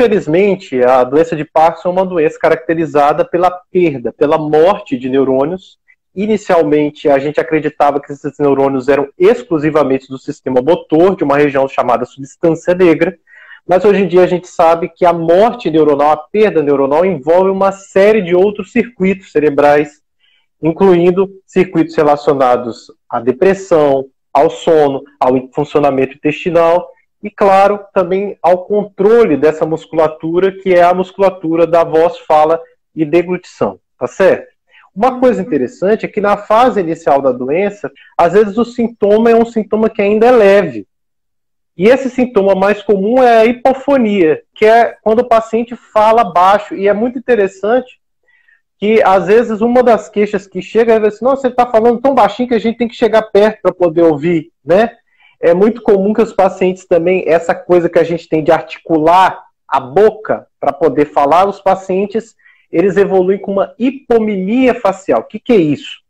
infelizmente, a doença de Parkinson é uma doença caracterizada pela perda, pela morte de neurônios. Inicialmente, a gente acreditava que esses neurônios eram exclusivamente do sistema motor, de uma região chamada substância negra, mas hoje em dia a gente sabe que a morte neuronal, a perda neuronal, envolve uma série de outros circuitos cerebrais, incluindo circuitos relacionados à depressão, ao sono, ao funcionamento intestinal e, claro, também ao controle dessa musculatura, que é a musculatura da voz, fala e deglutição, tá certo? Uma coisa interessante é que na fase inicial da doença, às vezes o sintoma é um sintoma que ainda é leve. E esse sintoma mais comum é a hipofonia, que é quando o paciente fala baixo. E é muito interessante que, às vezes, uma das queixas que chega é assim: nossa, você está falando tão baixinho que a gente tem que chegar perto para poder ouvir, né? É muito comum que os pacientes também, essa coisa que a gente tem de articular a boca para poder falar, os pacientes eles evoluem com uma hipomilia facial. O que, que é isso?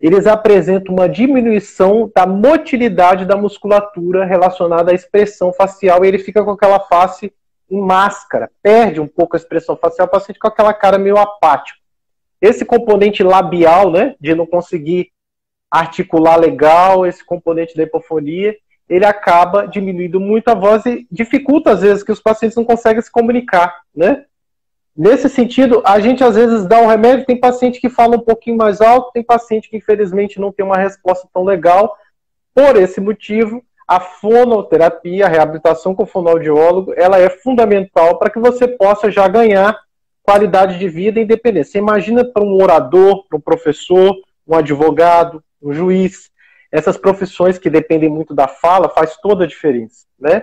Eles apresentam uma diminuição da motilidade da musculatura relacionada à expressão facial e ele fica com aquela face em máscara, perde um pouco a expressão facial, o paciente com aquela cara meio apático. Esse componente labial, né, de não conseguir articular legal, esse componente da hipofonia, ele acaba diminuindo muito a voz e dificulta às vezes que os pacientes não conseguem se comunicar, né? Nesse sentido, a gente às vezes dá um remédio, tem paciente que fala um pouquinho mais alto, tem paciente que infelizmente não tem uma resposta tão legal. Por esse motivo, a fonoterapia, a reabilitação com fonoaudiólogo, ela é fundamental para que você possa já ganhar qualidade de vida e independência. Você imagina para um orador, para um professor, um advogado, um juiz, essas profissões que dependem muito da fala, faz toda a diferença, né?